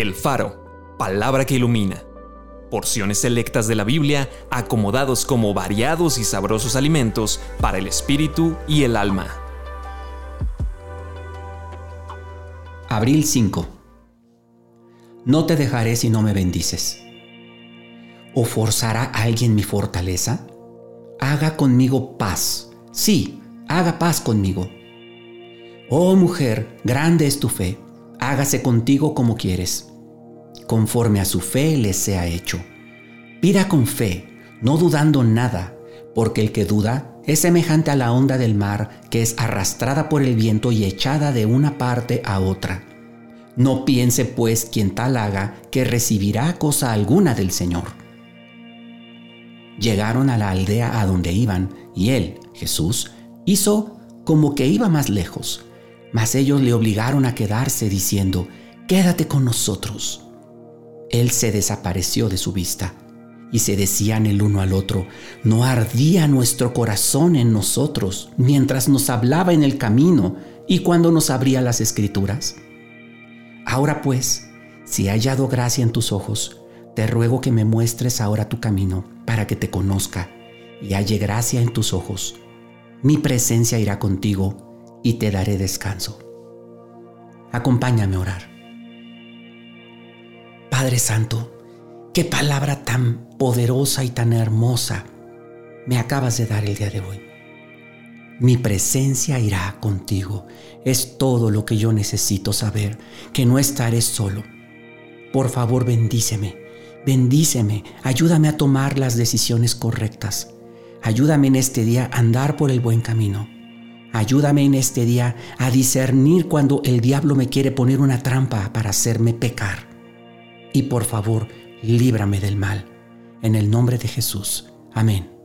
El Faro, palabra que ilumina. Porciones selectas de la Biblia acomodados como variados y sabrosos alimentos para el espíritu y el alma. Abril 5. No te dejaré si no me bendices. ¿O forzará alguien mi fortaleza? Haga conmigo paz. Sí, haga paz conmigo. Oh mujer, grande es tu fe hágase contigo como quieres. Conforme a su fe le sea hecho. Pida con fe, no dudando nada, porque el que duda es semejante a la onda del mar que es arrastrada por el viento y echada de una parte a otra. No piense pues quien tal haga que recibirá cosa alguna del Señor. Llegaron a la aldea a donde iban y él, Jesús, hizo como que iba más lejos mas ellos le obligaron a quedarse diciendo, Quédate con nosotros. Él se desapareció de su vista y se decían el uno al otro, ¿no ardía nuestro corazón en nosotros mientras nos hablaba en el camino y cuando nos abría las escrituras? Ahora pues, si he hallado gracia en tus ojos, te ruego que me muestres ahora tu camino para que te conozca y halle gracia en tus ojos. Mi presencia irá contigo y te daré descanso. Acompáñame a orar. Padre Santo, qué palabra tan poderosa y tan hermosa me acabas de dar el día de hoy. Mi presencia irá contigo. Es todo lo que yo necesito saber, que no estaré solo. Por favor, bendíceme, bendíceme, ayúdame a tomar las decisiones correctas. Ayúdame en este día a andar por el buen camino. Ayúdame en este día a discernir cuando el diablo me quiere poner una trampa para hacerme pecar. Y por favor, líbrame del mal. En el nombre de Jesús. Amén.